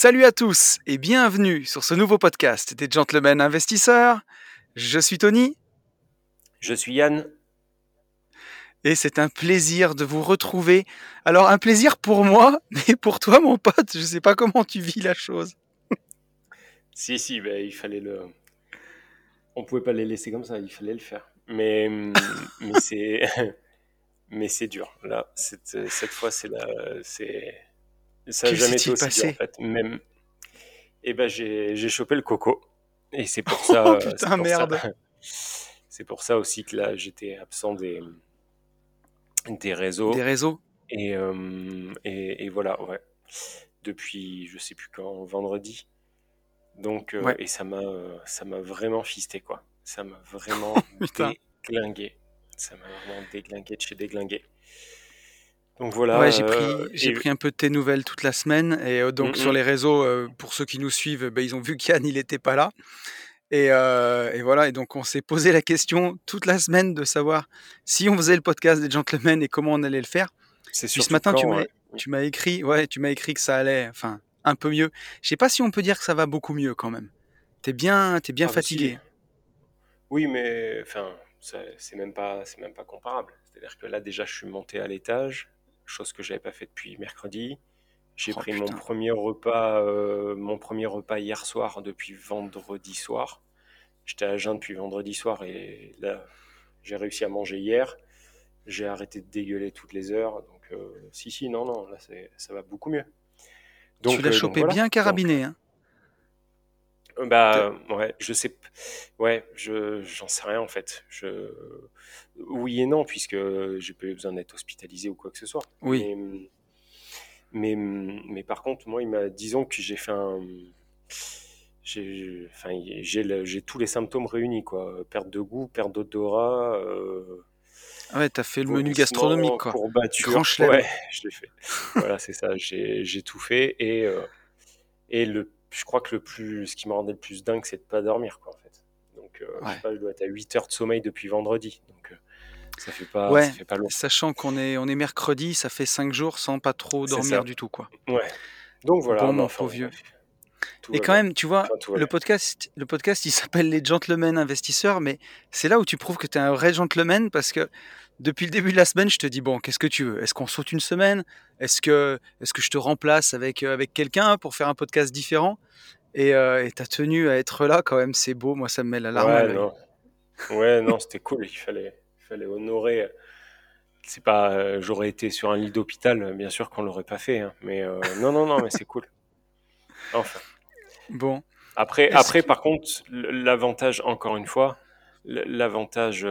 Salut à tous et bienvenue sur ce nouveau podcast des Gentlemen Investisseurs. Je suis Tony Je suis Yann. et c'est un plaisir de vous retrouver. Alors un plaisir pour moi, mais pour toi mon pote, je sais pas comment tu vis la chose. Si, si, ben, il fallait le. On pouvait pas les laisser comme ça, il fallait le faire. Mais, mais c'est. Mais c'est dur. Là, cette, cette fois, c'est la. C'est. Ça n'a jamais été aussi dur, passé en fait. Même. Et ben, j'ai chopé le coco. Et c'est pour ça. Oh euh, putain pour merde. C'est pour ça aussi que là, j'étais absent des, des réseaux. Des réseaux Et, euh, et, et voilà, ouais. Depuis, je sais plus quand, vendredi. Donc, euh, Ouais. et ça m'a, ça m'a vraiment fisté, quoi. Ça m'a vraiment Putain. déglingué. Ça m'a vraiment déglingué de chez déglingué. Donc voilà. Ouais, j'ai pris, euh, j'ai et- pris un peu de tes nouvelles toute la semaine. Et euh, donc, Mm, sur mm. les réseaux, euh, pour ceux qui nous suivent, ben, ils ont vu qu'Yann, il n'était pas là. Et, et voilà, et donc on s'est posé la question toute la semaine de savoir si on faisait le podcast des gentlemen et comment on allait le faire. c'est Puis ce matin, tu quand, m'as, ouais. tu m'as écrit, ouais, tu m'as écrit que ça allait, enfin, un peu mieux. Je sais pas si on peut dire que ça va beaucoup mieux quand même. T'es bien, t'es bien Ah, bah, si. fatigué. Oui, mais enfin, c'est même pas, c'est même pas comparable. C'est-à-dire que là, déjà, je suis monté à l'étage, chose que j'avais pas fait depuis mercredi. J'ai Oh, pris putain. mon premier repas, euh, mon premier repas hier soir depuis vendredi soir. J'étais à jeun depuis vendredi soir et là, j'ai réussi à manger hier. J'ai arrêté de dégueuler toutes les heures. Donc, euh, si, si, non, non, là, ça va beaucoup mieux. Donc, tu l'as euh, donc chopé voilà. bien Donc, carabiné. Hein. Euh, Bah ouais, je sais, ouais, je j'en sais rien en fait. Je oui et non puisque j'ai pas eu besoin d'être hospitalisé ou quoi que ce soit. Oui. Mais mais mais par contre moi il m'a disons que j'ai fait un j'ai enfin j'ai le- j'ai tous les symptômes réunis quoi. Perte de goût, perte d'odorat, euh, Ah ouais, t'as fait le menu gastronomique, quoi. courbature. Grand chelem. Ouais, je l'ai fait. Voilà, c'est ça. J'ai j'ai tout fait et euh, et le je crois que le plus ce qui m'a rendu le plus dingue c'est de pas dormir quoi en fait. Donc euh, je Ouais. sais pas, je dois être à 8 heures de sommeil depuis vendredi. Donc euh, ça fait pas Ouais, ça fait pas long. sachant qu'on est, on est mercredi, ça fait cinq jours sans pas trop dormir du tout, quoi. Ouais. Donc voilà, Bon, mon enfin, pauvre vieux. Et quand bien. même, tu vois, Enfin, le podcast, le podcast, il s'appelle Les Gentlemen Investisseurs, mais c'est là où tu prouves que tu es un vrai gentleman parce que depuis le début de la semaine, je te dis bon, qu'est-ce que tu veux? Est-ce qu'on saute une semaine? Est-ce que, est-ce que je te remplace avec euh, avec quelqu'un pour faire un podcast différent? Et euh, et t'as tenu à être là quand même, c'est beau. Moi, ça me met la larme à Ouais, l'œil. non. Ouais, non, c'était cool. Il fallait, il fallait honorer. C'est pas, euh, j'aurais été sur un lit d'hôpital, bien sûr qu'on l'aurait pas fait. hein, mais euh, non, non, non, mais c'est cool. Enfin. Bon, Après, après, que- par contre, l'avantage, encore une fois, l'avantage,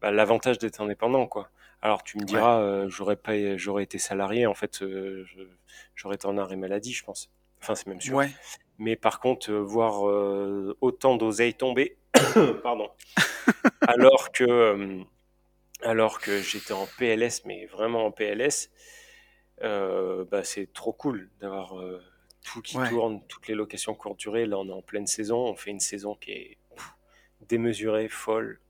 bah, l'avantage d'être indépendant, quoi. Alors, tu me diras, euh, j'aurais pas, j'aurais été salarié, en fait, euh, j'aurais été en arrêt maladie, je pense. Enfin, c'est même sûr. ouais, Mais par contre, euh, voir autant d'oseille tomber, pardon, alors que, alors que j'étais en PLS, mais vraiment en PLS, bah, c'est trop cool d'avoir tout qui Ouais. tourne, toutes les locations courte durée. Là, on est en pleine saison, on fait une saison qui est pff, démesurée, folle.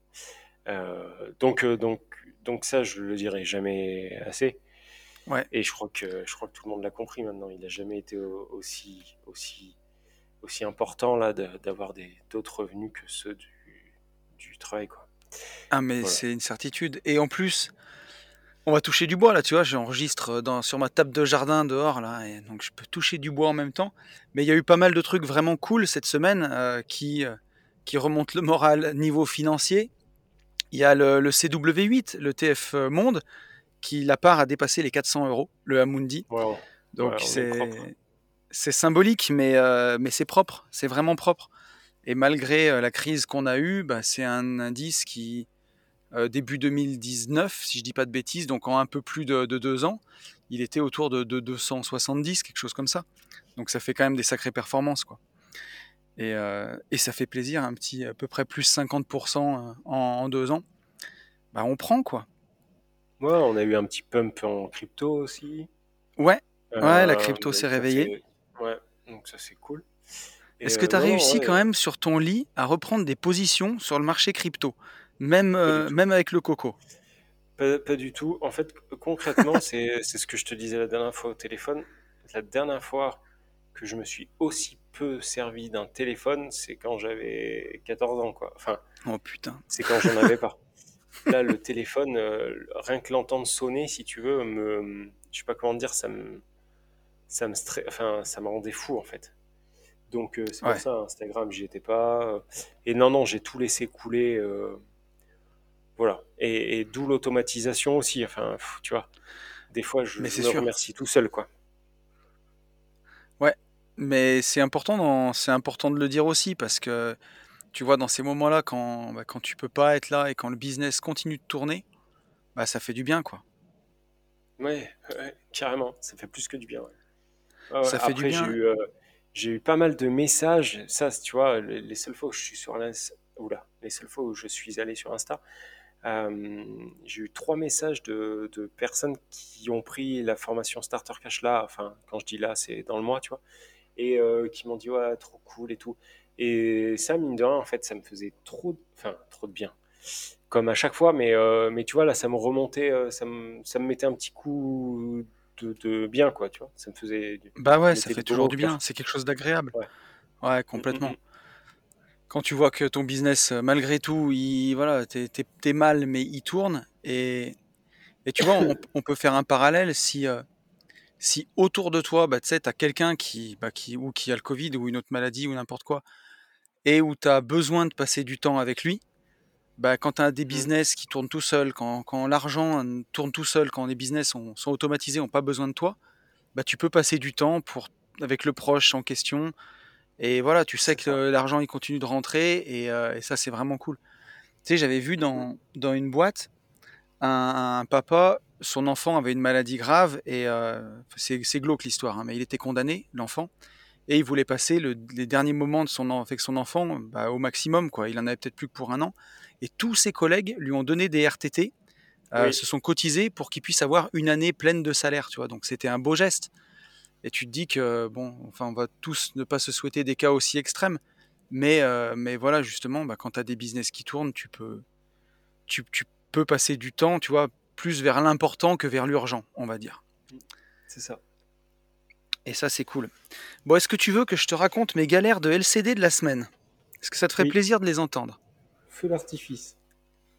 Euh, donc, euh, donc, donc ça, je le dirai jamais assez. Ouais. Et je crois que je crois que tout le monde l'a compris maintenant. Il n'a jamais été au- aussi aussi aussi important là d'avoir d'autres revenus que ceux du, du travail quoi. Ah mais Voilà. c'est une certitude. Et en plus, on va toucher du bois là, tu vois, j'enregistre dans, sur ma table de jardin dehors là, et donc je peux toucher du bois en même temps. Mais il y a eu pas mal de trucs vraiment cool cette semaine euh, qui, euh, qui remontent le moral niveau financier. Il y a le, le CW8, le TF Monde, qui la part a dépassé les 400 euros, le Amundi. Wow. Donc Ouais, c'est propre. c'est symbolique, mais, euh, mais c'est propre, c'est vraiment propre. Et malgré euh, la crise qu'on a eue, bah, c'est un indice qui, euh, début 2019, si je dis pas de bêtises, donc en un peu plus de, deux ans, il était autour de, 270, quelque chose comme ça. Donc ça fait quand même des sacrées performances, quoi. Et, euh, ça fait plaisir, un petit à peu près plus 50% en, en, deux ans. Bah on prend quoi. Ouais, on a eu un petit pump en crypto aussi. Ouais, ouais, la crypto s'est réveillée. Ouais, donc ça c'est cool. Est-ce que tu as réussi quand même sur ton lit à reprendre des positions sur le marché crypto, même, euh, même avec le coco pas, du tout. En fait, concrètement, c'est ce que je te disais la dernière fois au téléphone. La dernière fois que je me suis aussi peu servi d'un téléphone, c'est quand j'avais 14 ans. Quoi. Enfin, oh putain. C'est quand j'en avais pas. Là, le téléphone, euh, rien que l'entendre sonner, si tu veux, me, je sais pas comment dire, ça me, ça me, enfin, ça me rendait fou en fait. Donc euh, c'est pour ça, Instagram, j'y étais pas. Et non, non, j'ai tout laissé couler. Euh, voilà. Et, d'où l'automatisation aussi. Enfin, tu vois, des fois, je, mais me remercie tout seul, quoi. Ouais, mais c'est important, c'est important de le dire aussi parce que tu vois, dans ces moments-là, quand, bah, quand tu peux pas être là et quand le business continue de tourner, bah, ça fait du bien, quoi. Ouais, carrément. Ça fait plus que du bien. ça fait du bien. J'ai eu, j'ai eu pas mal de messages. Ça, tu vois, les, seules fois où je suis sur Oula, les seules fois où je suis allé sur Insta, euh, j'ai eu trois messages de, personnes qui ont pris la formation Starter Cash là. Enfin, quand je dis là, c'est dans le mois, tu vois, et euh, qui m'ont dit ouais, trop cool et tout. Et ça, mine de rien, en fait, ça me faisait trop, enfin, trop de bien. Comme à chaque fois, mais, euh, mais tu vois, là, ça me remontait, ça me, ça me mettait un petit coup de, bien, quoi, tu vois. Ça me faisait. Bah ouais, ça fait toujours du bien. C'est quelque chose d'agréable. Ouais. complètement. Mm, mm, mm. Quand tu vois que ton business, euh, malgré tout, il, voilà, t'es, es, mal, mais il tourne. Et, et tu vois, on, peut faire un parallèle si, euh, si autour de toi, bah, tu sais, as quelqu'un qui, bah, qui, ou qui a le Covid ou une autre maladie ou n'importe quoi, et où tu as besoin de passer du temps avec lui, bah, quand tu as des mmh. business qui tournent tout seul, quand, quand l'argent tourne tout seul, quand les business sont, sont automatisés, n'ont pas besoin de toi, bah, tu peux passer du temps pour, avec le proche en question. Et voilà, tu sais que l'argent il continue de rentrer et, euh, et ça c'est vraiment cool. Tu sais, j'avais vu dans, dans une boîte un, papa, son enfant avait une maladie grave et euh, c'est glauque l'histoire, hein, mais il était condamné, l'enfant, et il voulait passer le, les derniers moments de son, avec son enfant bah, au maximum. Quoi. Il en avait peut-être plus que pour un an et tous ses collègues lui ont donné des RTT, euh, se sont cotisés pour qu'il puisse avoir une année pleine de salaire, tu vois. Donc c'était un beau geste. Et tu te dis que, bon, enfin, on va tous ne pas se souhaiter des cas aussi extrêmes, mais, euh, mais voilà, justement, bah, quand tu as des business qui tournent, tu peux, tu, tu, peux passer du temps, tu vois, plus vers l'important que vers l'urgent, on va dire. C'est ça. Et ça, c'est cool. Bon, est-ce que tu veux que je te raconte mes galères de LCD de la semaine? Est-ce que ça te ferait plaisir de les entendre? Feu d'artifice.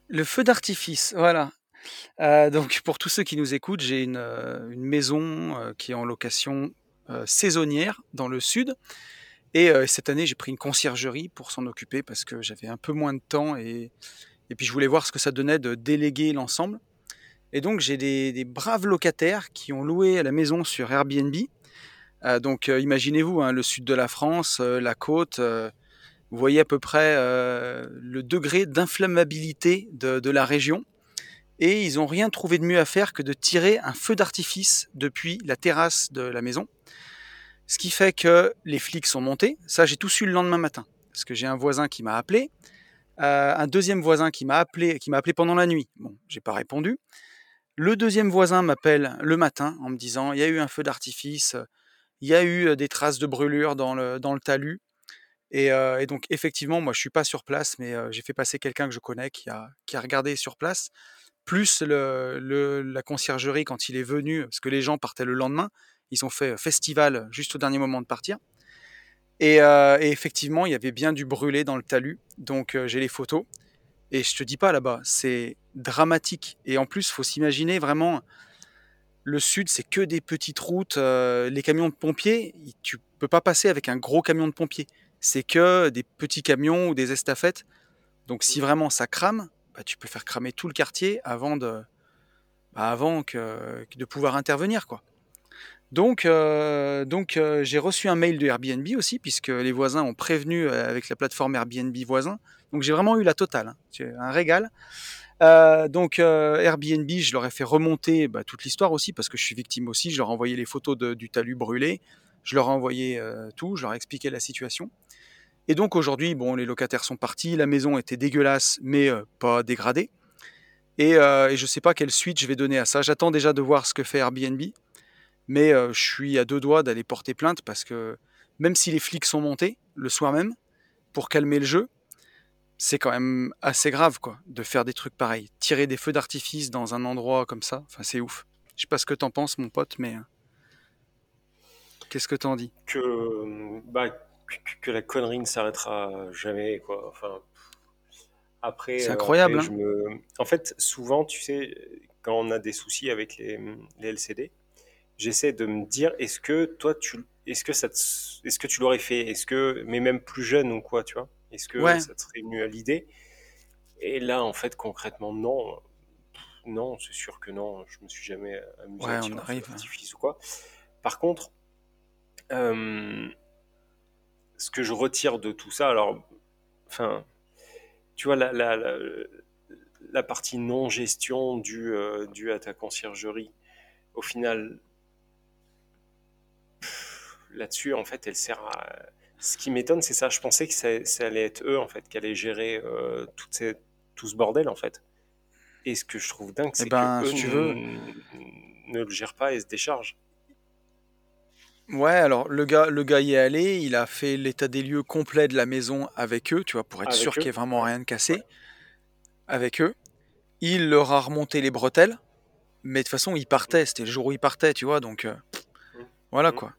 Le feu d'artifice, voilà. Euh, donc pour tous ceux qui nous écoutent, j'ai une, euh, maison euh, qui est en location saisonnière dans le sud. Et cette année, j'ai pris une conciergerie pour s'en occuper parce que j'avais un peu moins de temps et, et puis je voulais voir ce que ça donnait de déléguer l'ensemble. Et donc j'ai des, braves locataires qui ont loué la maison sur Airbnb. donc imaginez-vous, hein, le sud de la France, la côte, vous voyez à peu près euh, le degré d'inflammabilité de, la région. Et ils n'ont rien trouvé de mieux à faire que de tirer un feu d'artifice depuis la terrasse de la maison. Ce qui fait que les flics sont montés. Ça, j'ai tout su le lendemain matin. Parce que j'ai un voisin qui m'a appelé. Euh, un deuxième voisin qui m'a appelé, qui m'a appelé pendant la nuit. Bon, j'ai pas répondu. Le deuxième voisin m'appelle le matin en me disant il y a eu un feu d'artifice, il y a eu des traces de brûlure dans le, dans le talus. Et, donc effectivement, moi je suis pas sur place, mais j'ai fait passer quelqu'un que je connais qui a, qui a regardé sur place, plus le, la conciergerie quand il est venu, parce que les gens partaient le lendemain, ils ont fait festival juste au dernier moment de partir. Et, effectivement, il y avait bien du brûlé dans le talus, donc j'ai les photos. Et je te dis pas là-bas, c'est dramatique. Et en plus, faut s'imaginer vraiment, le sud, c'est que des petites routes. les camions de pompiers, tu peux pas passer avec un gros camion de pompiers c'est que des petits camions ou des estafettes. Donc si vraiment ça crame, bah, tu peux faire cramer tout le quartier avant de, bah, avant que, de pouvoir intervenir. quoi. Donc, euh, donc euh, j'ai reçu un mail de Airbnb aussi, puisque les voisins ont prévenu euh, avec la plateforme Airbnb voisin. Donc j'ai vraiment eu la totale, hein. un régal. Euh, donc euh, Airbnb, je leur ai fait remonter bah, toute l'histoire aussi parce que je suis victime aussi. Je leur ai envoyé les photos du talus brûlé, je leur ai envoyé euh, tout, je leur ai expliqué la situation. Et donc aujourd'hui, bon, les locataires sont partis, la maison était dégueulasse, mais pas dégradée. Et, et je sais pas quelle suite je vais donner à ça. J'attends déjà de voir ce que fait Airbnb, mais je suis à deux doigts d'aller porter plainte parce que même si les flics sont montés le soir même pour calmer le jeu, c'est quand même assez grave quoi de faire des trucs pareils. Tirer des feux d'artifice dans un endroit comme ça, enfin c'est ouf. Je sais pas ce que t'en penses mon pote, mais euh, qu'est-ce que t'en dis? Que, bah, que, la connerie ne s'arrêtera jamais, quoi. Enfin, après, C'est euh, incroyable, après, hein je me... En fait, souvent, tu sais, quand on a des soucis avec les, les LCD, j'essaie de me dire, est-ce que toi, tu, est-ce que ça te- est-ce que tu l'aurais fait? Est-ce que, mais même plus jeune ou quoi, tu vois? Est-ce que Ouais, ça te serait venu à l'idée? Et là, en fait, concrètement, non. Non, c'est sûr que non. Je me suis jamais amusé à on tirer un feu arrive. d'artifice ou quoi. Par contre, euh, ce que je retire de tout ça, alors, enfin, tu vois, la, la, la, la partie non-gestion due, euh, due à ta conciergerie, au final, là-dessus, en fait, elle sert à... Ce qui m'étonne, c'est ça. Je pensais que ça, ça allait être eux, en fait, qui allaient gérer euh, toutes ces- tout ce bordel, en fait. Et ce que je trouve dingue, Eh c'est que ben, eux si tu veux, ne le gèrent pas et se déchargent. ouais, alors le gars, le gars y est allé, il a fait l'état des lieux complet de la maison avec eux, tu vois, pour être sûr qu'il y eux, ait vraiment rien de ouais. cassé avec eux. Il leur a remonté les bretelles, mais de toute façon, il partait, c'était le jour où il partait, tu vois, donc euh, Mm, voilà mm. quoi.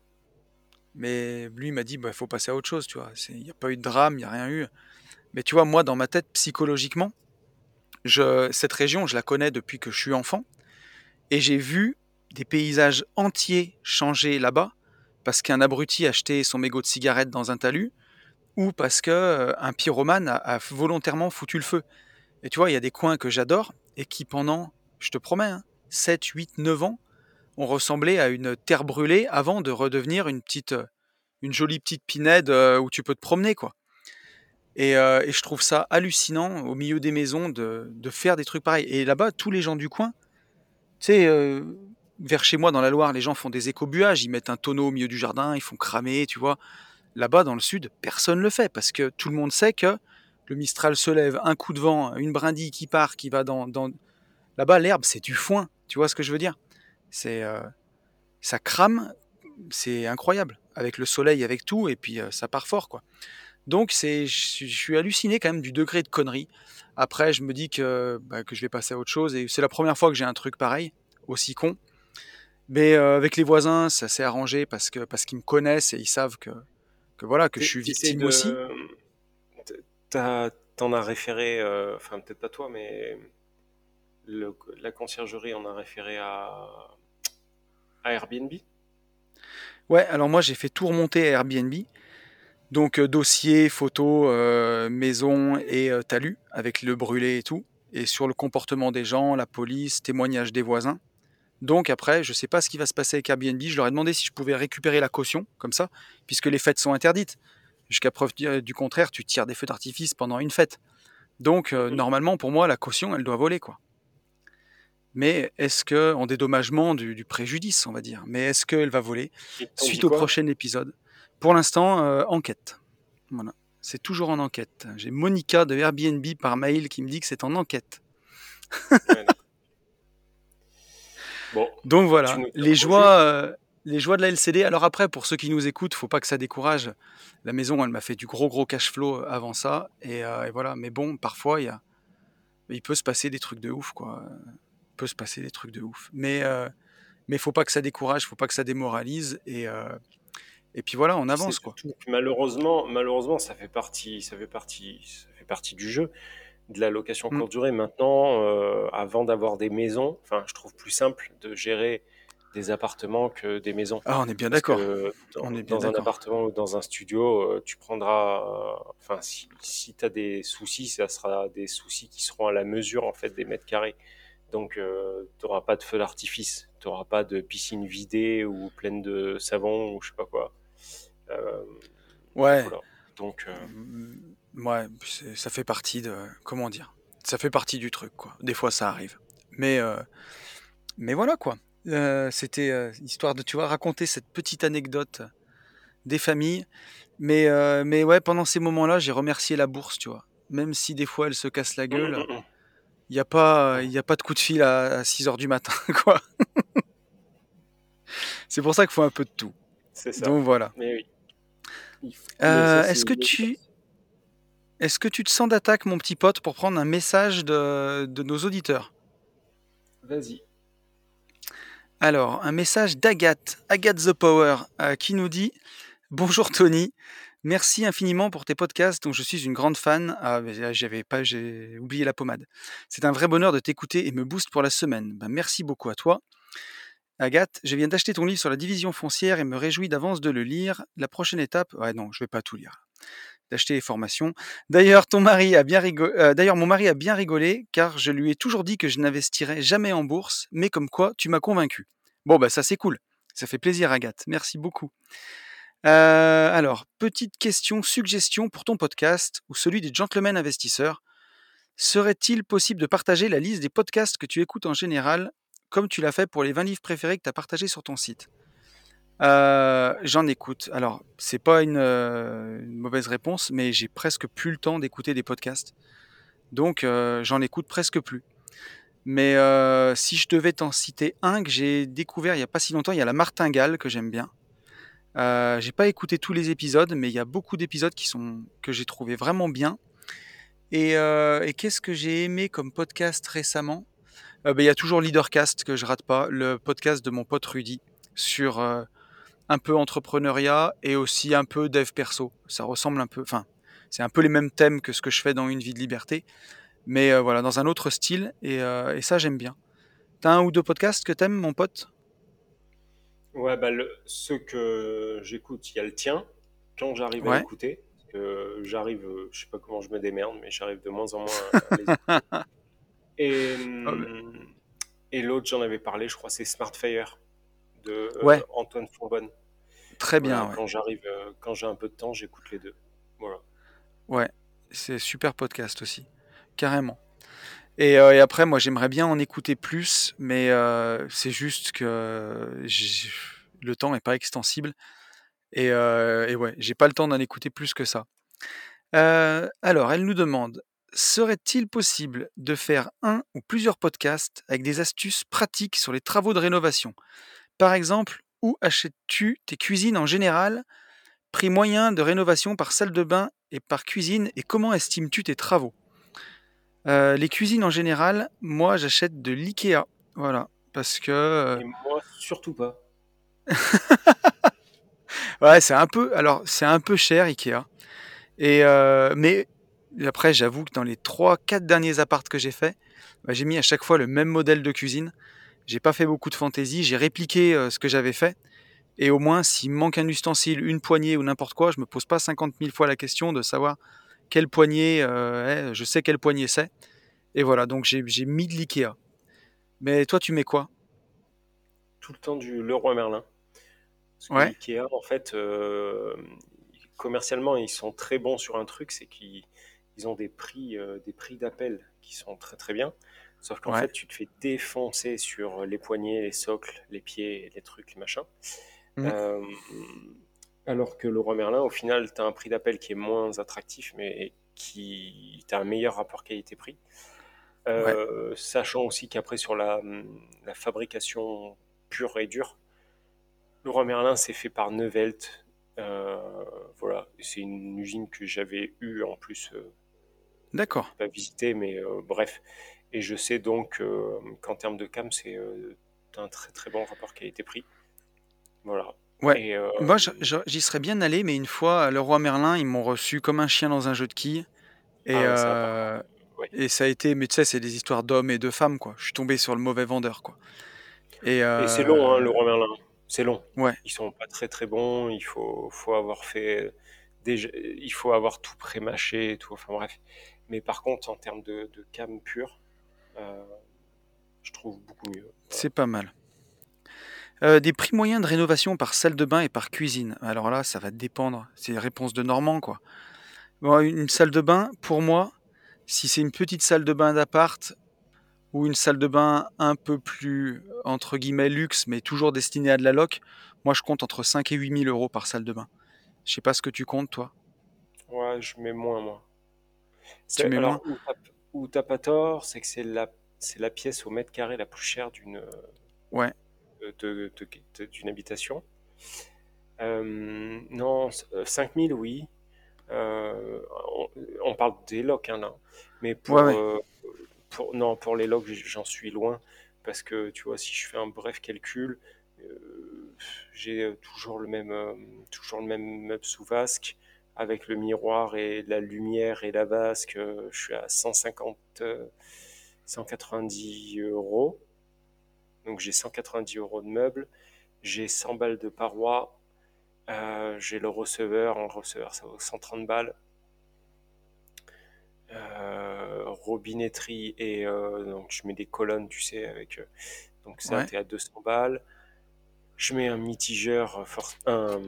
Mais lui il m'a dit, bah faut passer à autre chose, tu vois. Il n'y a pas eu de drame, il n'y a rien eu. Mais tu vois, moi, dans ma tête, psychologiquement, cette région, je la connais depuis que je suis enfant, et j'ai vu des paysages entiers changer là-bas parce qu'un abruti a acheté son mégot de cigarette dans un talus ou parce que euh, un pyromane a, a volontairement foutu le feu. Et tu vois, il y a des coins que j'adore et qui pendant, je te promets, hein, 7, 8, 9 ans, ont ressemblé à une terre brûlée avant de redevenir une petite, euh, une jolie petite pinède euh, où tu peux te promener, quoi. Et, euh, et je trouve ça hallucinant au milieu des maisons de, faire des trucs pareils. Et là-bas, tous les gens du coin, tu sais, vers chez moi dans la Loire, les gens font des écobuages, ils mettent un tonneau au milieu du jardin, ils font cramer, tu vois. Là-bas, dans le sud, personne ne le fait parce que tout le monde sait que le Mistral se lève, un coup de vent, une brindille qui part, qui va dans. dans... Là-bas, l'herbe, c'est du foin, tu vois ce que je veux dire? C'est, euh, Ça crame, c'est incroyable, avec le soleil, avec tout, et puis euh, ça part fort, quoi. Donc, c'est, je suis je suis halluciné quand même du degré de connerie. Après, je me dis que, bah, que je vais passer à autre chose, et c'est la première fois que j'ai un truc pareil, aussi con. Mais euh, avec les voisins, ça s'est arrangé parce que parce qu'ils me connaissent et ils savent que, que voilà que je suis victime aussi. de... T'en as référé, enfin peut-être pas toi, mais le- la conciergerie en a référé à, à Airbnb. Ouais, alors moi j'ai fait tout remonter à Airbnb, donc euh, dossier, photo, euh, maison et euh, talus avec le brûlé et tout, et sur le comportement des gens, la police, témoignages des voisins. Donc après, je sais pas ce qui va se passer avec Airbnb. Je leur ai demandé si je pouvais récupérer la caution, comme ça, puisque les fêtes sont interdites. Jusqu'à preuve du contraire, tu tires des feux d'artifice pendant une fête. Donc euh, Mhm. normalement, pour moi, la caution, elle doit voler, quoi. Mais est-ce que, en dédommagement du, du préjudice, on va dire, mais est-ce qu'elle va voler suite au prochain épisode? Pour l'instant, euh, enquête. Voilà. C'est toujours en enquête. J'ai Monica de Airbnb par mail qui me dit que c'est en enquête. Bon, Donc voilà, les joies, euh, les joies de la LCD. Alors après, pour ceux qui nous écoutent, faut pas que ça décourage. La maison, elle m'a fait du gros gros cash flow avant ça, et, euh, et voilà. Mais bon, parfois, il y a, il peut se passer des trucs de ouf, quoi. Peut se passer des trucs de ouf. Mais euh, mais faut pas que ça décourage, faut pas que ça démoralise, et euh, et puis voilà, on avance, quoi. malheureusement, malheureusement, ça fait partie, ça fait partie, ça fait partie du jeu de la location Mm. courte durée. Maintenant, euh, avant d'avoir des maisons, enfin, je trouve plus simple de gérer des appartements que des maisons. Ah, on est bien d'accord. On est bien dans un appartement ou dans un studio, euh, tu prendras, enfin, si, si tu as des soucis, ça sera des soucis qui seront à la mesure en fait des mètres carrés. Donc, tu n'auras pas de feu d'artifice, tu n'auras pas de piscine vidée ou pleine de savon ou je sais pas quoi. Euh, Ouais. voilà. Donc, euh, Mm, Ouais, ça fait partie de comment dire? ça fait partie du truc, quoi. Des fois, ça arrive. Mais, euh, mais voilà, quoi. Euh, C'était euh, histoire de, tu vois, raconter cette petite anecdote des familles. Mais, euh, mais ouais, pendant ces moments-là, j'ai remercié la bourse, tu vois. Même si des fois, elle se casse la gueule, Mm, mm, mm. Il n'y a, pas- y a pas de coup de fil à, 6 heures du matin, quoi. C'est pour ça qu'il faut un peu de tout. C'est ça. Donc voilà. Mais oui. Euh, Est-ce que tu... Est-ce que tu te sens d'attaque, mon petit pote, pour prendre un message de, de nos auditeurs? Vas-y. Alors, un message d'Agathe, Agathe the Power, euh, qui nous dit Bonjour Tony, merci infiniment pour tes podcasts dont je suis une grande fan. Ah, j'avais pas, j'ai oublié la pommade. C'est un vrai bonheur de t'écouter et me booste pour la semaine. Ben, merci beaucoup à toi. Agathe, je viens d'acheter ton livre sur la division foncière et me réjouis d'avance de le lire. La prochaine étape, ouais non, je vais pas tout lire. D'acheter les formations. D'ailleurs, ton mari a bien rigolé. D'ailleurs, mon mari a bien rigolé car je lui ai toujours dit que je n'investirais jamais en bourse, mais comme quoi, tu m'as convaincu. Bon, bah ça c'est cool. Ça fait plaisir, Agathe. Merci beaucoup. Euh, alors, petite question, suggestion pour ton podcast ou celui des gentlemen investisseurs. Serait-il possible de partager la liste des podcasts que tu écoutes en général, comme tu l'as fait pour les 20 livres préférés que tu as partagés sur ton site? Euh, J'en écoute. Alors, c'est pas une, euh, une mauvaise réponse, mais j'ai presque plus le temps d'écouter des podcasts. Donc, j'en écoute presque plus. Mais si je devais t'en citer un que j'ai découvert il n'y a pas si longtemps, il y a la Martingale que j'aime bien. Euh, j'ai pas écouté tous les épisodes, mais il y a beaucoup d'épisodes qui sont que j'ai trouvé vraiment bien. Et, euh, qu'est-ce que j'ai aimé comme podcast récemment? Euh, ben, Il y a toujours Leadercast que je rate pas, le podcast de mon pote Rudy sur un peu entrepreneuriat et aussi un peu dev perso. Ça ressemble un peu, enfin, c'est un peu les mêmes thèmes que ce que je fais dans Une vie de liberté, mais voilà, dans un autre style. Et, et ça, j'aime bien. T'as un ou deux podcasts que t'aimes, mon pote? Ouais, bah, le, ceux que j'écoute, il y a le tien, quand j'arrive à écouter. parce que J'arrive, euh, je sais pas comment je me démerde, mais j'arrive de moins en moins à les écouter. Et, Ah, mais- hum, et l'autre, j'en avais parlé, je crois, c'est Smartfire de euh, Ouais. Antoine Fourbonne. Très bien, Voilà, ouais. Quand j'arrive, euh, quand j'ai un peu de temps, j'écoute les deux. Voilà. Ouais, c'est super podcast aussi, carrément. Et, euh, et après, moi, j'aimerais bien en écouter plus, mais euh, c'est juste que le temps n'est pas extensible. Et, euh, et ouais, j'ai pas le temps d'en écouter plus que ça. Euh, alors, elle nous demande serait-il possible de faire un ou plusieurs podcasts avec des astuces pratiques sur les travaux de rénovation? Par exemple, où achètes-tu tes cuisines en général? Prix moyen de rénovation par salle de bain et par cuisine et comment estimes-tu tes travaux? Euh, Les cuisines en général, moi j'achète de l'IKEA. Voilà. Parce que. euh, Et moi, surtout pas. Ouais, c'est un peu. Alors, c'est un peu cher, Ikea. Et, euh, mais après, j'avoue que dans les 3-4 derniers apparts que j'ai fait, bah, j'ai mis à chaque fois le même modèle de cuisine. J'ai pas fait beaucoup de fantaisie. J'ai répliqué euh, ce que j'avais fait. Et au moins, s'il manque un ustensile, une poignée ou n'importe quoi, je me pose pas 50 000 fois la question de savoir quelle poignée euh. Je sais quelle poignée c'est. Et voilà, donc j'ai mis de l'IKEA. Mais toi, tu mets quoi? Tout le temps du Leroy Merlin. Parce que. Ikea, en fait, euh, commercialement, ils sont très bons sur un truc, c'est qu'ils ils ont des prix, euh, des prix d'appel qui sont très très bien. Sauf qu'en Ouais. fait, tu te fais défoncer sur les poignets, les socles, les pieds, les trucs, les machins. Mhm. Euh, alors que le Roi Merlin, au final, tu as un prix d'appel qui est moins attractif, mais qui as un meilleur rapport qualité-prix. Euh, Sachant aussi qu'après, sur la, la fabrication pure et dure, le Roi Merlin, c'est fait par Neuvelt. Euh, voilà, c'est une usine que j'avais eue en plus, euh, D'accord. pas visitée, mais euh, bref. Et je sais donc qu'en termes de cam, c'est un très très bon rapport qualité-prix. Voilà. Ouais. Et, euh, Moi, j'y serais bien allé, mais une fois, à le roi Merlin, ils m'ont reçu comme un chien dans un jeu de quilles. Et, Ah ouais, ça, par euh, ouais. et ça a été, mais tu sais, c'est des histoires d'hommes et de femmes, quoi. Je suis tombé sur le mauvais vendeur, quoi. Et, Et c'est long, hein, euh, le Roi Merlin. C'est long. Ouais. Ils sont pas très très bons. Il faut, faut avoir fait déjà, il faut avoir tout pré-mâché et tout. Enfin bref. Mais par contre, en termes de, de cam pure, euh, je trouve beaucoup mieux. Voilà. C'est pas mal. Euh, des prix moyens de rénovation par salle de bain et par cuisine. Alors là, ça va dépendre. C'est les réponses de Normand, quoi. Bon, une salle de bain, pour moi, Si c'est une petite salle de bain d'appart ou une salle de bain un peu plus, entre guillemets, luxe, mais toujours destinée à de la loc, moi je compte entre 5 et 8 000 euros par salle de bain. Je sais pas ce que tu comptes, toi. Ouais, je mets moins, moi. Tu mets alors, moins? où t'as pas tort, c'est que c'est la, c'est la pièce au mètre carré la plus chère d'une Ouais. D'une habitation. Euh, non, 5000, oui. Euh, on, on parle des locs, hein, là. Mais pour, Ouais, ouais. euh, pour, non, pour les locs, j'en suis loin. Parce que, tu vois, si je fais un bref calcul, euh, j'ai toujours le même, euh, toujours le même meuble sous vasque, avec le miroir et la lumière et la vasque. euh, je suis à 150, euh, 190 euros. Donc j'ai 190 euros de meubles, j'ai 100 balles de parois, euh, j'ai le receveur, un receveur ça vaut 130 balles, euh, robinetterie et euh, donc je mets des colonnes, tu sais, avec donc ça Ouais. t'es à 200 balles. Je mets un mitigeur, for- un,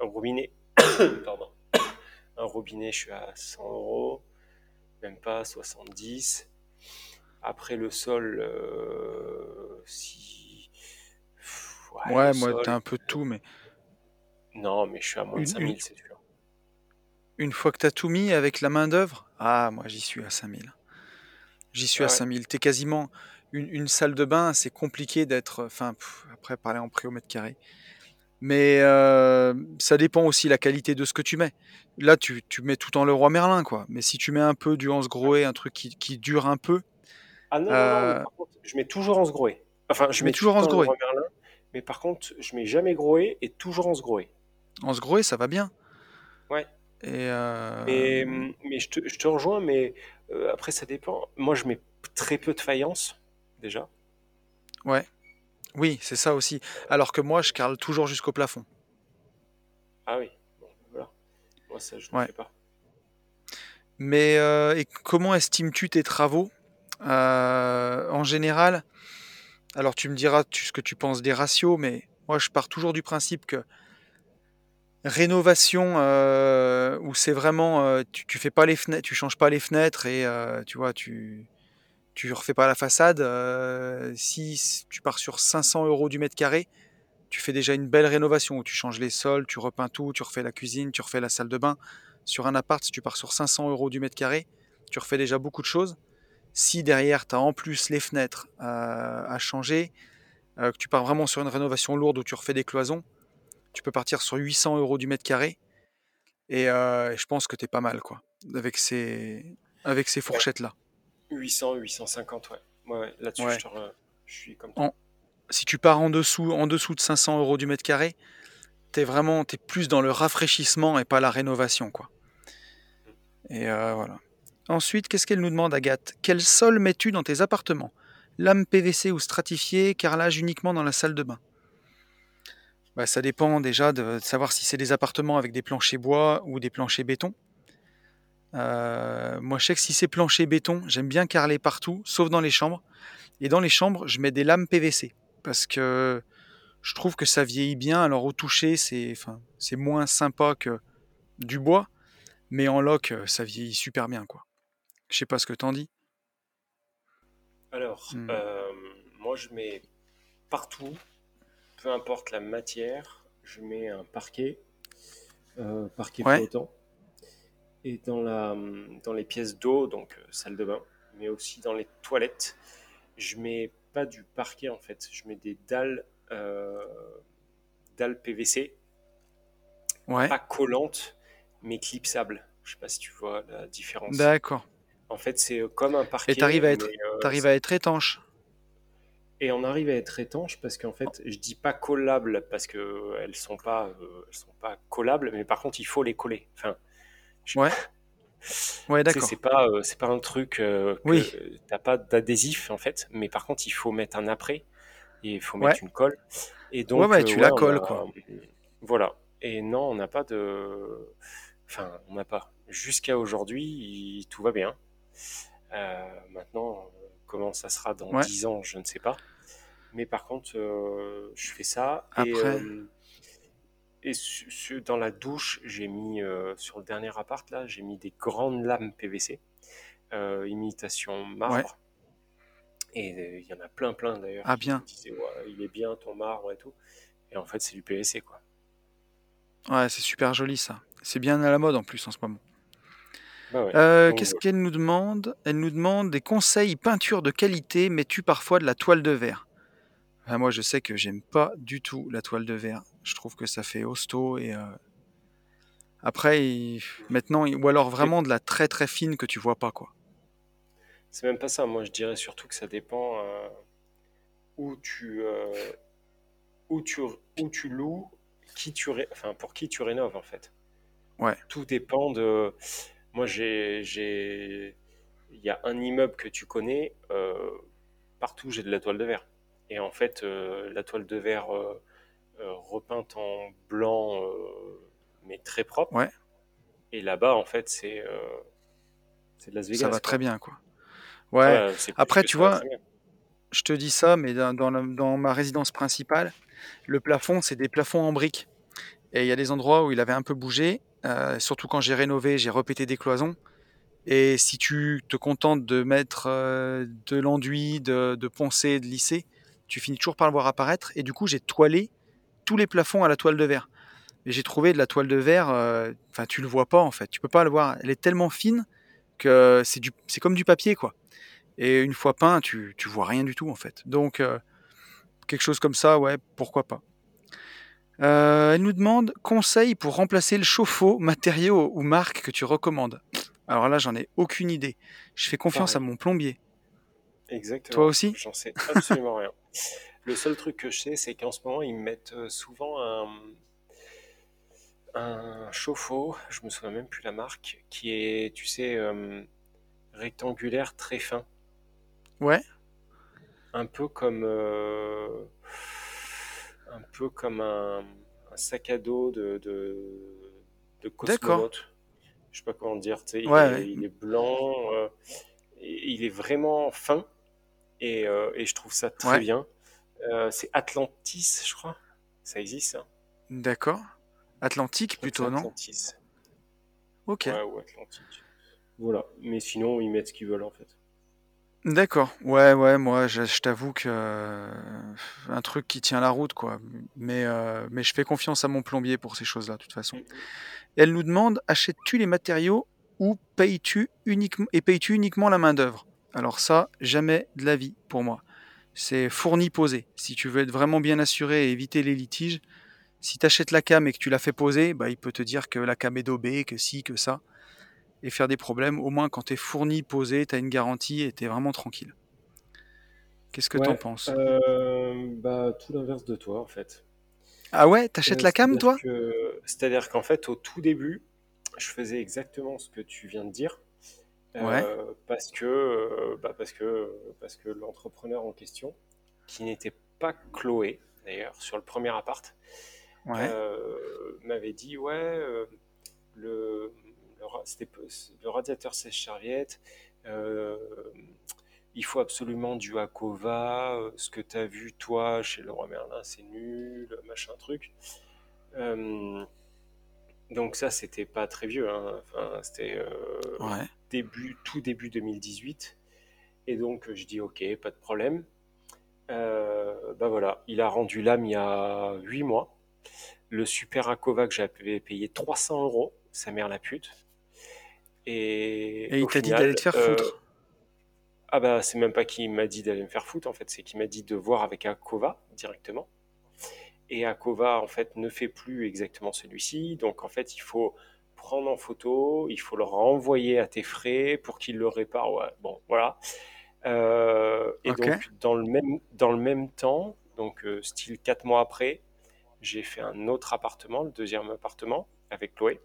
un robinet, pardon, un robinet, je suis à 100 euros, même pas 70. Après le sol, euh, si pff, ouais, le moi, sol, t'as un peu de tout, mais non, mais je suis à moins de une, une, 5000, c'est sûr. une fois que t'as tout mis avec la main-d'œuvre, ah, moi, j'y suis à 5000. J'y suis à ouais. 5000. T'es quasiment. Une, une salle de bain, c'est compliqué d'être. Enfin, pff, après, parler en prix au mètre carré. Mais euh, ça dépend aussi la qualité de ce que tu mets. Là, tu, tu mets tout en Leroy Merlin, quoi. Mais si tu mets un peu du Hans Grohe, un truc qui, qui dure un peu, Ah non, non, non, mais euh, par contre, je mets toujours Hans Grohe. Enfin, je mets toujours roi Merlin, mais par contre, je mets jamais Grohe et toujours Hans Grohe. Hans Grohe, ça va bien. Ouais. Et euh, Mais, mais je te, je te rejoins, mais euh, après, ça dépend. Moi, je mets très peu de faïence, déjà. ouais, oui, c'est ça aussi. Alors que moi, je carle toujours jusqu'au plafond. Ah oui, bon, voilà. Moi, ça, je ne le Ouais. fais pas. Mais euh, et comment estimes-tu tes travaux Euh, En général, alors tu me diras ce que tu penses des ratios, mais moi je pars toujours du principe que rénovation euh, où c'est vraiment euh, tu, tu fais pas les fenêtres, tu changes pas les fenêtres et tu vois tu tu refais pas la façade. si tu pars sur 500 euros du mètre carré, tu fais déjà une belle rénovation où tu changes les sols, tu repeins tout, tu refais la cuisine, tu refais la salle de bain. Sur un appart, si tu pars sur 500 euros du mètre carré, tu refais déjà beaucoup de choses. Si derrière, tu as en plus les fenêtres euh, à changer, euh, que tu pars vraiment sur une rénovation lourde où tu refais des cloisons, tu peux partir sur 800 euros du mètre carré. Et euh, je pense que tu es pas mal, quoi, avec ces, avec ces fourchettes-là. 800, 850, ouais. Là-dessus, je, Ouais. te re- je suis comme toi. En- si tu pars en dessous, en dessous de 500 euros du mètre carré, tu es vraiment t'es plus dans le rafraîchissement et pas la rénovation, quoi. Et euh, voilà. Ensuite, qu'est-ce qu'elle nous demande, Agathe? Quel sol mets-tu dans tes appartements? Lame PVC ou stratifié, carrelage uniquement dans la salle de bain? Bah, Ça dépend déjà de, savoir si c'est des appartements avec des planchers bois ou des planchers béton. Euh, moi, je sais que si c'est plancher béton, j'aime bien carreler partout, sauf dans les chambres. Et dans les chambres, je mets des lames PVC parce que je trouve que ça vieillit bien. Alors au toucher, c'est moins sympa que du bois, mais en loc, ça vieillit super bien, quoi. Je sais pas ce que t'en dis. Alors, Hmm. euh, moi, je mets partout, peu importe la matière, je mets un parquet, euh, parquet Ouais, flottant. Et dans la, dans les pièces d'eau, donc euh, salle de bain, mais aussi dans les toilettes, je mets pas du parquet en fait, je mets des dalles, euh, dalles PVC, ouais, pas collantes, mais clipsables. Je sais pas si tu vois la différence. d'accord. En fait, c'est euh, comme un Et parquet, t'arrives à être, euh, t'arrives à être étanche. et on arrive à être étanche parce qu'en fait, je dis pas collables parce que euh, elles sont pas, euh, elles sont pas collables, mais par contre, il faut les coller. Enfin, je- Ouais, ouais, d'accord. c'est pas, euh, c'est pas un truc euh, que Oui, t'as pas d'adhésif en fait, mais par contre il faut mettre un après et il faut ouais, mettre une colle. Et donc ouais, tu ouais, la colles, a, quoi. voilà. Et non, on n'a pas de, enfin, on n'a pas. Jusqu'à aujourd'hui, il- tout va bien. Euh, maintenant, comment ça sera dans Ouais. 10 ans, je ne sais pas. Mais par contre, euh, je fais ça et Après, euh, et dans la douche, j'ai mis, sur le dernier appart, là, j'ai mis des grandes lames PVC, imitation Ouais. marbre. Et il y en a plein, plein d'ailleurs, Ah bien. disaient, ouais, il est bien ton marbre et tout. Et en fait, c'est du PVC, quoi. Ouais, c'est super joli ça. C'est bien à la mode en plus en ce moment. Bah ouais. Euh, Donc, qu'est-ce qu'elle nous demande? Elle nous demande des conseils peinture de qualité. Mets-tu parfois de la toile de verre? Ah, moi, je sais que j'aime pas du tout la toile de verre. Je trouve que ça fait hosto et euh, après, il- maintenant, il- ou alors vraiment de la très très fine que tu vois pas quoi. c'est même pas ça. Moi, je dirais surtout que ça dépend euh, où tu, euh, où tu, où tu loues, qui tu ré- enfin, pour qui tu rénoves, en fait. Ouais, Tout dépend de. Moi, j'ai, il y a un immeuble que tu connais. euh, partout, j'ai de la toile de verre. Et en fait, euh, la toile de verre euh, repeinte en blanc, mais très propre. ouais, Et là-bas, en fait, c'est c'est de Las ça Vegas, va très bien quoi. Ouais. Après, tu ça vois, je te dis ça, mais dans, dans la- dans ma résidence principale, le plafond, c'est des plafonds en briques. Et il y a des endroits où il avait un peu bougé. Euh, surtout quand j'ai rénové, j'ai repété des cloisons. Et si tu te contentes de mettre euh, de l'enduit, de, poncer, de lisser, tu finis toujours par le voir apparaître. Et du coup, j'ai toilé tous les plafonds à la toile de verre. Et j'ai trouvé de la toile de verre, euh, enfin, tu le vois pas en fait. Tu peux pas le voir. Elle est tellement fine que c'est du, c'est comme du papier quoi. Et une fois peint, tu, tu vois rien du tout en fait. Donc, quelque chose comme ça, ouais, pourquoi pas. Euh, elle nous demande conseils pour remplacer le chauffe-eau, matériaux ou marque que tu recommandes. Alors là, j'en ai aucune idée. Je fais confiance à mon plombier. Toi Exactement. aussi? J'en sais absolument rien. Le seul truc que je sais, c'est qu'en ce moment, ils mettent euh, souvent un, un chauffe-eau, je me souviens même plus la marque, qui est, tu sais, euh, rectangulaire, très fin. Ouais, Un peu comme, euh, un peu comme un, un sac à dos de, de, de d'accord. cosmonaute. Je sais pas comment dire. tu sais, il Ouais, est, ouais. il est blanc, euh, et il est vraiment fin, et, euh, et je trouve ça très Ouais, bien. Euh, c'est Atlantis, je crois. Ça existe, hein. d'accord. Atlantique plutôt, non? Atlantis. Ok. Ouais, ou Atlantique. Voilà. Mais sinon, ils mettent ce qu'ils veulent, en fait. D'accord. Ouais, ouais, moi, je, t'avoue que euh, un truc qui tient la route, quoi. Mais, euh, mais je fais confiance à mon plombier pour ces choses-là, de toute façon. Elle nous demande, achètes-tu les matériaux ou payes-tu uniquement et payes-tu uniquement la main-d'œuvre? Alors ça, jamais de la vie pour moi. C'est fourni posé. Si tu veux être vraiment bien assuré et éviter les litiges, si tu achètes la cam et que tu la fais poser, bah, il peut te dire que la cam est daubée, que si, que ça, et faire des problèmes. Au moins, quand tu es fourni, posé, tu as une garantie et tu es vraiment tranquille. Qu'est-ce que Ouais, penses? euh, bah, tout l'inverse de toi, en fait. Ah ouais, t'achètes Euh, la cam, c'est-à-dire toi? que, c'est-à-dire qu'en fait, au tout début, je faisais exactement ce que tu viens de dire, Ouais, euh, parce que, euh, bah, parce que, parce que l'entrepreneur en question, qui n'était pas Chloé, d'ailleurs, sur le premier appart, ouais, euh, m'avait dit, ouais, euh, le, le, radiateur sèche-serviette, euh, il faut absolument du Acova, euh, ce que tu as vu, toi, chez Leroy Merlin, c'est nul, machin truc. Euh, donc ça, c'était pas très vieux, hein. Enfin, c'était ouais, début, tout début 2018. Et donc, je dis, ok, pas de problème. Euh, bah voilà, il a rendu l'âme il y a 8 mois. Le super Acova que j'avais payé 300 euros, sa mère la pute. Et Et il t'a dit d'aller te faire euh, foutre. ah bah c'est même pas qu'il m'a dit d'aller me faire foutre en fait, c'est qu'il m'a dit de voir avec Acova directement. Et Acova en fait ne fait plus exactement celui-ci, donc en fait il faut prendre en photo, il faut le renvoyer à tes frais pour qu'il le répare. Ouais, bon voilà. Euh, et donc dans le même dans le même temps, donc euh, style 4 mois après, j'ai fait un autre appartement, le deuxième appartement avec Chloé.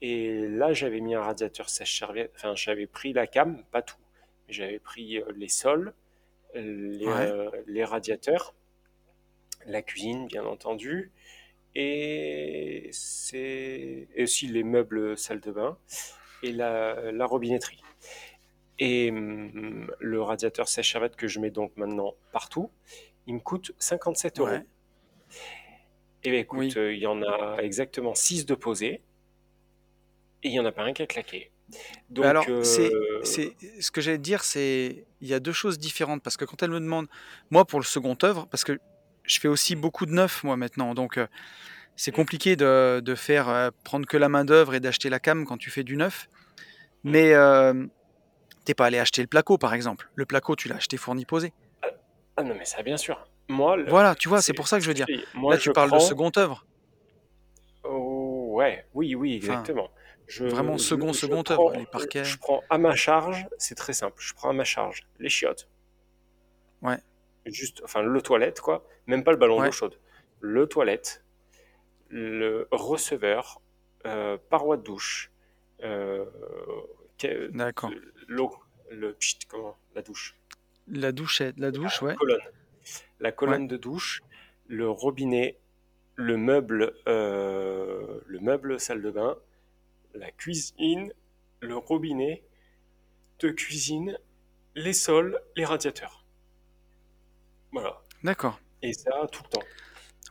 Et là, j'avais mis un radiateur sèche-serviette. Enfin, j'avais pris la cam, pas tout. Mais j'avais pris euh, les sols, les, ouais, euh, les radiateurs, la cuisine, bien entendu, et, c'est... et aussi les meubles salle de bain et la, la robinetterie. Et hum, le radiateur sèche-serviette que je mets donc maintenant partout, il me coûte 57 euros. ouais. Eh bien, écoute, Oui. euh, il y en a exactement 6 de posés et il n'y en a pas un qui a claqué. Donc, alors, euh, c'est, ce que j'allais dire, c'est, il y a deux choses différentes parce que quand elle me demande, moi pour le second œuvre, parce que je fais aussi beaucoup de neuf moi maintenant, donc euh, c'est Mm. compliqué de, de faire euh, prendre que la main d'œuvre et d'acheter la cam quand tu fais du neuf. Mm. Mais euh, t'es pas allé acheter le placo par exemple. Le placo, tu l'as acheté fourni posé. ah non, mais ça, bien sûr. Moi, le- Voilà, tu vois, c'est pour ça que je veux dire. Moi, Là, tu parles de second œuvre. Oh, ouais, oui, oui, Enfin, exactement. Je, vraiment je- second, je second prends- les parquets. Je prends à ma charge, c'est très simple. Je prends à ma charge les chiottes. Ouais. Juste, enfin, le toilette, quoi. Même pas le ballon Ouais. d'eau chaude. Le toilette, le receveur, euh, paroi de douche, euh, D'accord. l'eau, le pchit, comment, la douche. La douchette, la douche, La ouais. colonne. La colonne de douche, le robinet, le meuble, euh, le meuble salle de bain, la cuisine, le robinet de cuisine, les sols, les radiateurs. Voilà. D'accord. Et ça, tout le temps.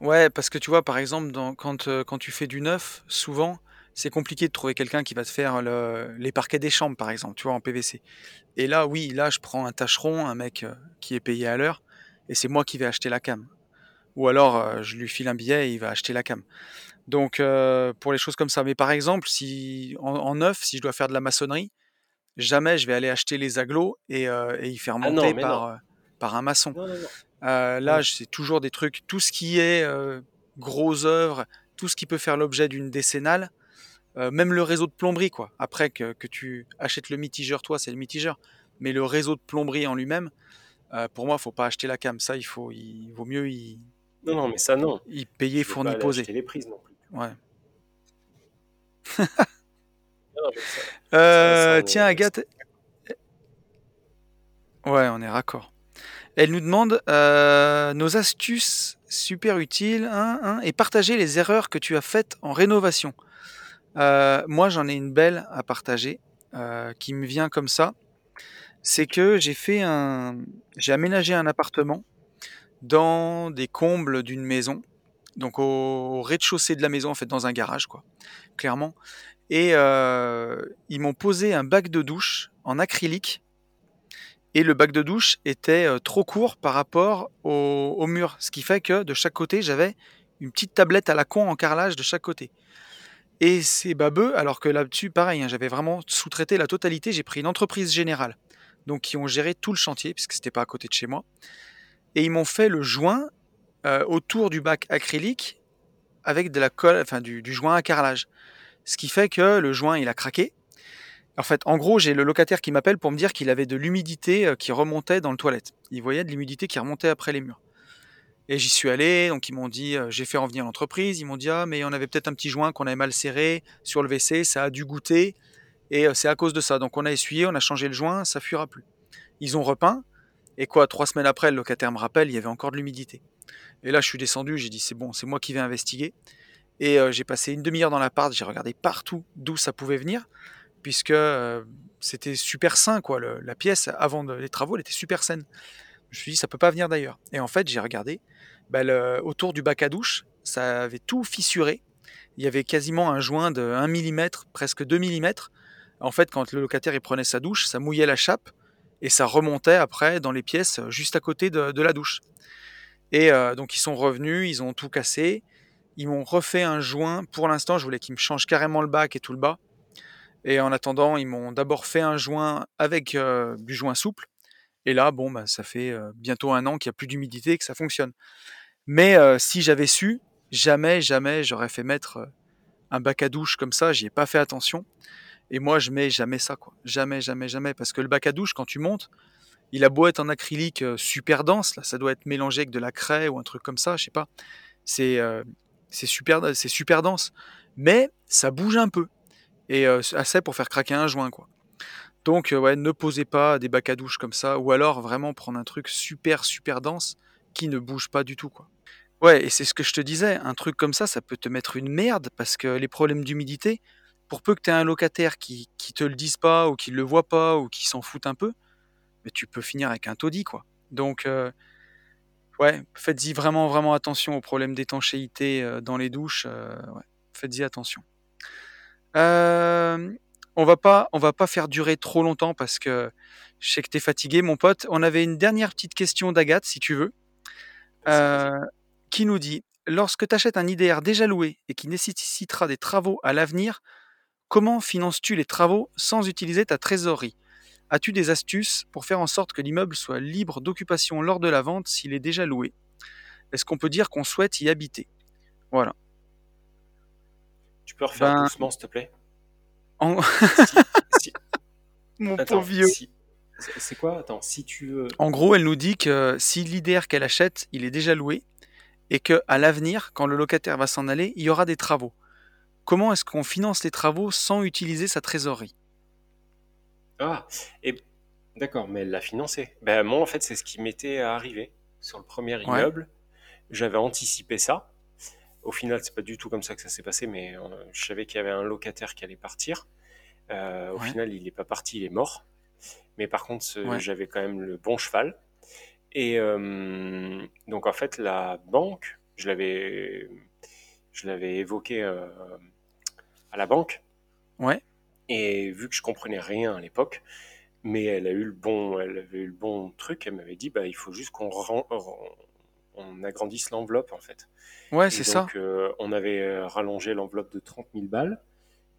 Ouais, parce que tu vois, par exemple, dans- quand, euh, quand tu fais du neuf, souvent, c'est compliqué de trouver quelqu'un qui va te faire le- les parquets des chambres, par exemple, tu vois, en PVC. Et là, oui, là, je prends un tâcheron, un mec euh, qui est payé à l'heure, et c'est moi qui vais acheter la cam. Ou alors, euh, je lui file un billet et il va acheter la cam. Donc, euh, pour les choses comme ça. Mais par exemple, si en, en neuf, si je dois faire de la maçonnerie, jamais je vais aller acheter les aglos et, euh, et y faire Ah non, monter par, euh, par un maçon. Non, non, non. Là, c'est toujours des trucs, tout ce qui est gros œuvre, tout ce qui peut faire l'objet d'une décennale, même le réseau de plomberie, quoi. Après que, que tu achètes le mitigeur, toi, c'est le mitigeur. Mais le réseau de plomberie en lui-même, pour moi, faut pas acheter la cam. Ça, il faut, il vaut mieux y, Non, non, mais ça, non. Je veux fourni posé. les prises non. Ouais. Non, Euh, ça, tiens, Agathe. Ouais, on est raccord. Elle nous demande euh, nos astuces super utiles hein, hein, et partager les erreurs que tu as faites en rénovation. Euh, moi, j'en ai une belle à partager euh, qui me vient comme ça. C'est que j'ai fait un, j'ai aménagé un appartement dans des combles d'une maison, donc au, au rez-de-chaussée de la maison, en fait, dans un garage, quoi, clairement. Et euh, ils m'ont posé un bac de douche en acrylique. Et le bac de douche était euh, trop court par rapport au, au mur. Ce qui fait que de chaque côté, j'avais une petite tablette à la con en carrelage de chaque côté. Et c'est babeux, alors que là-dessus, pareil, hein, j'avais vraiment sous-traité la totalité. J'ai pris une entreprise générale, donc qui ont géré tout le chantier, puisque c'était pas à côté de chez moi. Et ils m'ont fait le joint euh, autour du bac acrylique avec de la colle, enfin du, joint à carrelage. Ce qui fait que le joint, il a craqué. En fait, en gros, j'ai le locataire qui m'appelle pour me dire qu'il avait de l'humidité euh, qui remontait dans le toilette. Il voyait de l'humidité qui remontait après les murs. Et j'y suis allé, donc ils m'ont dit, euh, j'ai fait revenir l'entreprise, ils m'ont dit, ah, mais on avait peut-être un petit joint qu'on avait mal serré sur le WC, ça a dû goûter, et c'est à cause de ça. Donc on a essuyé, on a changé le joint, ça fuira plus. Ils ont repeint, et quoi, trois semaines après, le locataire me rappelle, il y avait encore de l'humidité. Et là, je suis descendu, j'ai dit, c'est bon, c'est moi qui vais investiguer. Et euh, j'ai passé une demi-heure dans l'appart, j'ai regardé partout d'où ça pouvait venir, puisque euh, c'était super sain, quoi. La pièce, avant les travaux, elle était super saine. Je me suis dit, ça peut pas venir d'ailleurs. Et en fait, j'ai regardé, bah, autour du bac à douche, ça avait tout fissuré. Il y avait quasiment un joint de 1 mm, presque 2 mm. En fait, quand le locataire il prenait sa douche, ça mouillait la chape et ça remontait après dans les pièces euh, juste à côté de la douche. Et euh, donc ils sont revenus, ils ont tout cassé, ils m'ont refait un joint. Pour l'instant, je voulais qu'ils me changent carrément le bac et tout le bas. Et en attendant, ils m'ont d'abord fait un joint avec euh, du joint souple. Et là, bon, bah, ça fait euh, bientôt un an qu'il n'y a plus d'humidité et que ça fonctionne. Mais si j'avais su, jamais, jamais j'aurais fait mettre un bac à douche comme ça. J'y ai pas fait attention. Et moi, je mets jamais ça, quoi. Jamais, jamais, jamais. Parce que le bac à douche, quand tu montes, il a beau être en acrylique euh, super dense, ça doit être mélangé avec de la craie ou un truc comme ça, je sais pas. C'est euh, c'est super, dense. Mais ça bouge un peu. Et euh, assez pour faire craquer un joint. Donc, euh, ouais, ne posez pas des bacs à douche comme ça, ou alors vraiment prendre un truc super, super dense qui ne bouge pas du tout, quoi. Ouais, et c'est ce que je te disais, un truc comme ça, ça peut te mettre une merde, parce que les problèmes d'humidité, pour peu que tu aies un locataire qui, qui te le dise pas, ou qui le voit pas, ou qui s'en fout un peu, mais tu peux finir avec un taudis, quoi. Donc, euh, Ouais, faites-y vraiment, vraiment attention aux problèmes d'étanchéité euh, dans les douches. euh, ouais, faites-y attention. Euh, on va pas, on va pas faire durer trop longtemps parce que je sais que t'es fatigué, mon pote. On avait une dernière petite question d'Agathe, si tu veux, euh, qui nous dit lorsque tu achètes un IDR déjà loué et qui nécessitera des travaux à l'avenir, comment finances-tu les travaux sans utiliser ta trésorerie? As-tu des astuces pour faire en sorte que l'immeuble soit libre d'occupation lors de la vente s'il est déjà loué? Est-ce qu'on peut dire qu'on souhaite y habiter? Voilà. Tu peux refaire Ben, doucement, s'il te plaît? en- Si- si- mon Attends, pauvre vieux. si- c'est c'est quoi? Attends, si tu veux. En gros, elle nous dit que si l'IDR qu'elle achète, il est déjà loué, et que à l'avenir, quand le locataire va s'en aller, il y aura des travaux. Comment est-ce qu'on finance les travaux sans utiliser sa trésorerie? Ah, et d'accord, mais elle l'a financé. Ben, moi, en fait, c'est ce qui m'était arrivé sur le premier Ouais, immeuble. J'avais anticipé ça. Au final, c'est pas du tout comme ça que ça s'est passé, mais euh, je savais qu'il y avait un locataire qui allait partir. Euh, au ouais, final, il n'est pas parti, il est mort. Mais par contre, ce- ouais, j'avais quand même le bon cheval. Et euh, donc, en fait, la banque, je l'avais, je l'avais évoqué à la banque. ouais, Et vu que je comprenais rien à l'époque, mais elle a eu le bon, elle avait eu le bon truc, elle m'avait dit, bah, il faut juste qu'on on agrandisse l'enveloppe, en fait. ouais, c'est ça. donc, euh, on avait euh, rallongé l'enveloppe de 30 000 balles.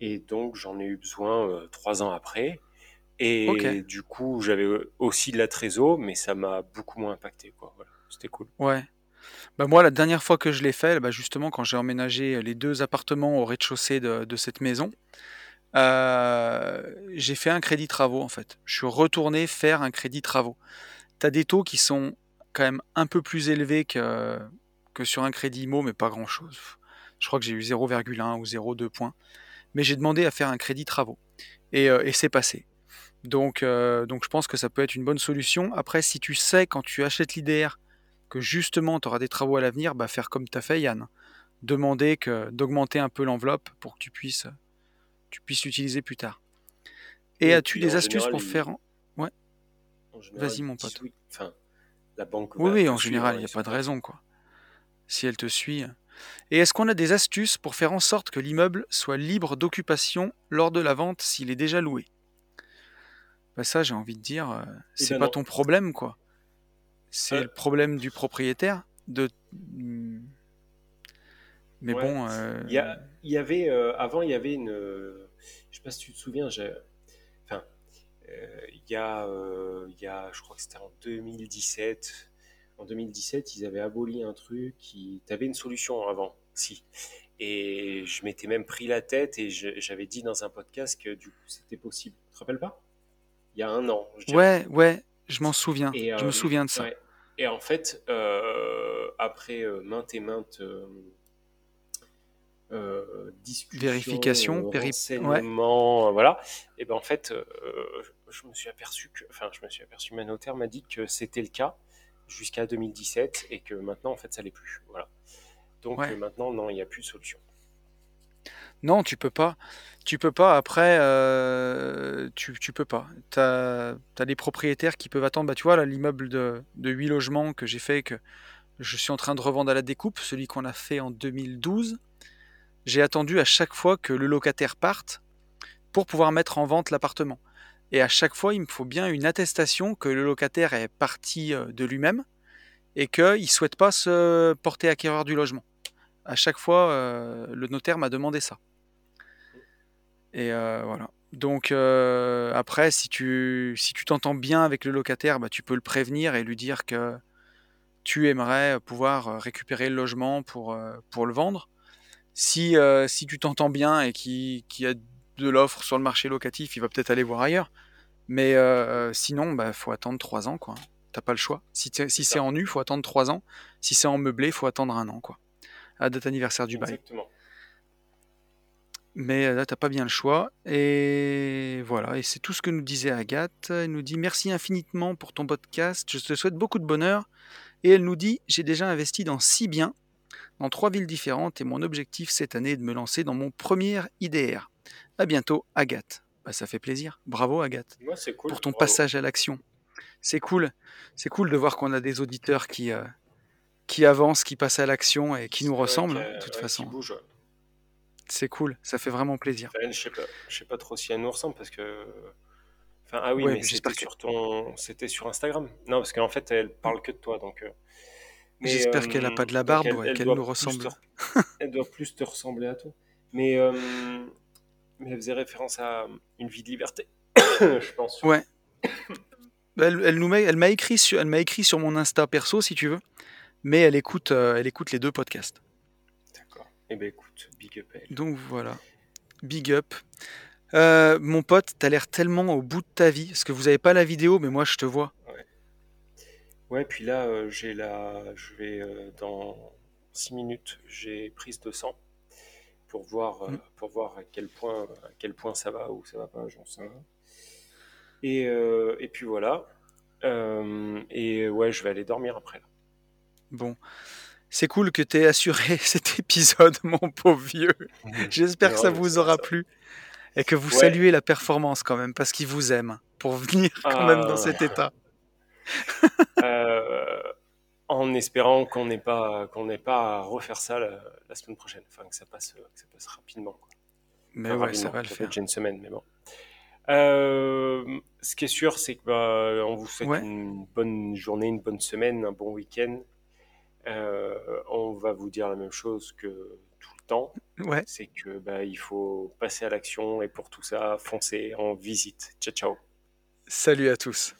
Et donc, j'en ai eu besoin euh, trois ans après. Et du coup, j'avais aussi de la trésor, mais ça m'a beaucoup moins impacté, quoi. Voilà, c'était cool. ouais. Bah moi, la dernière fois que je l'ai fait, bah justement, quand j'ai emménagé les deux appartements au rez-de-chaussée de, de cette maison, euh, j'ai fait un crédit travaux en fait. Je suis retourné faire un crédit travaux. T'as des taux qui sont quand même un peu plus élevés que, que sur un crédit IMO, mais pas grand-chose. Je crois que j'ai eu 0,1 ou 0,2 points. Mais j'ai demandé à faire un crédit travaux. Et, euh, et c'est passé. Donc, euh, donc je pense que ça peut être une bonne solution. Après, si tu sais quand tu achètes l'IDR que justement tu auras des travaux à l'avenir, bah faire comme tu as fait Yann. Demander d'augmenter un peu l'enveloppe pour que tu puisses, tu puisses l'utiliser plus tard. Et as-tu des astuces général, pour faire... Ouais, vas-y mon pote. oui. Enfin, la banque Oui, en général, hein, il n'y a pas de raison, quoi. Si elle te suit. Et est-ce qu'on a des astuces pour faire en sorte que l'immeuble soit libre d'occupation lors de la vente s'il est déjà loué? Bah ça, j'ai envie de dire, euh, Eh c'est ben pas non. ton problème, quoi. C'est Euh, le problème du propriétaire. De... Mais ouais. bon, euh, Il y a, il y avait, euh, avant, il y avait une. je sais pas si tu te souviens, j'ai- enfin, euh, il y a, euh, il y a, je crois que c'était en 2017. En 2017, ils avaient aboli un truc qui. Tu avais une solution avant, si. Et je m'étais même pris la tête et j'avais dit dans un podcast que du coup c'était possible. Tu te rappelles pas? Il y a un an, je ouais, ouais, je m'en souviens. Et, Je me souviens de ça. ouais. Et en fait, euh, après maintes et maintes euh, Vérification, péri... Ouais, euh, voilà, et ben en fait, euh, je me suis aperçu que, enfin, je me suis aperçu, ma notaire m'a dit que c'était le cas jusqu'à 2017 et que maintenant, en fait, ça l'est plus. Voilà. Donc ouais. maintenant, non, il n'y a plus de solution. Non, tu peux pas. Tu peux pas. Après, euh, tu, tu peux pas. T'as, t'as des propriétaires qui peuvent attendre. Bah, tu vois, l'immeuble de, de 8 logements que j'ai fait, que je suis en train de revendre à la découpe, celui qu'on a fait en 2012, j'ai attendu à chaque fois que le locataire parte pour pouvoir mettre en vente l'appartement. Et à chaque fois, il me faut bien une attestation que le locataire est parti euh, de lui-même et qu'il ne souhaite pas se porter acquéreur du logement. À chaque fois, euh, le notaire m'a demandé ça. Et euh, voilà. Donc après, si tu t'entends bien avec le locataire, bah, tu peux le prévenir et lui dire que tu aimerais pouvoir récupérer le logement pour le vendre. Si, euh, si tu t'entends bien et qu'il qu'il y a de l'offre sur le marché locatif, il va peut-être aller voir ailleurs. Mais euh, sinon, bah, faut attendre trois ans, quoi. T'as pas le choix. Si, si C'est en nu, faut attendre trois ans. Si c'est en meublé, faut attendre un an, quoi. À date anniversaire du bail. Exactement. Mais euh, là, t'as pas bien le choix. Et voilà, et c'est tout ce que nous disait Agathe. Elle nous dit merci infiniment pour ton podcast. Je te souhaite beaucoup de bonheur. Et elle nous dit j'ai déjà investi dans six biens, dans trois villes différentes, et mon objectif cette année est de me lancer dans mon premier IDR. À bientôt, Agathe. Bah, ça fait plaisir. Bravo, Agathe, cool. pour ton Bravo. passage à l'action. C'est cool. C'est cool de voir qu'on a des auditeurs qui, euh, qui avance, qui passe à l'action et qui nous Ouais, ressemble, qui a- de toute ouais, façon. C'est cool, ça fait vraiment plaisir. Enfin, je sais je sais pas trop si elle nous ressemble parce que. Enfin, ah oui, Ouais, mais c'était que- sur ton, c'était sur Instagram. Non, parce qu'en fait, elle parle que de toi, donc. euh, J'espère qu'elle a euh, pas de la barbe qu'elle nous ressemble. te- elle doit plus te ressembler à toi. Mais, euh, mais elle faisait référence à une vie de liberté, je pense. Ouais. Elle, elle nous elle m'a écrit sur, elle m'a écrit sur mon Insta perso si tu veux, mais elle écoute, euh, elle écoute les deux podcasts. D'accord. Eh ben écoute, big up elle. Donc voilà, big up. Euh, mon pote, t'as l'air tellement au bout de ta vie, parce que vous avez pas la vidéo, mais moi je te vois. Ouais, puis là, euh, j'ai la, je vais euh, dans 6 minutes, j'ai prise de sang pour voir, euh, Mm. pour voir à quel point, à quel point ça va ou ça va pas, j'en sais rien. Et, euh, et puis voilà. Euh, et ouais, je vais aller dormir après. Là. Bon, c'est cool que t'aies assuré cet épisode, mon pauvre vieux. J'espère que Non, ça mais vous c'est aura ça. plu et que vous Ouais. saluez la performance quand même, parce qu'ils vous aiment pour venir quand même dans Ah. cet état. Euh, en espérant qu'on n'ait pas, qu'on n'ait pas à refaire ça la, la semaine prochaine. Enfin, que ça passe, que ça passe rapidement. quoi. Mais Enfin, ouais, ça va le faire. déjà une semaine, mais bon. Euh, ce qui est sûr, c'est que bah, on vous souhaite Ouais. une bonne journée, une bonne semaine, un bon week-end. Euh, on va vous dire la même chose que tout le temps, Ouais, c'est que bah, il faut passer à l'action et pour tout ça, foncer en visite. Ciao, ciao. salut à tous.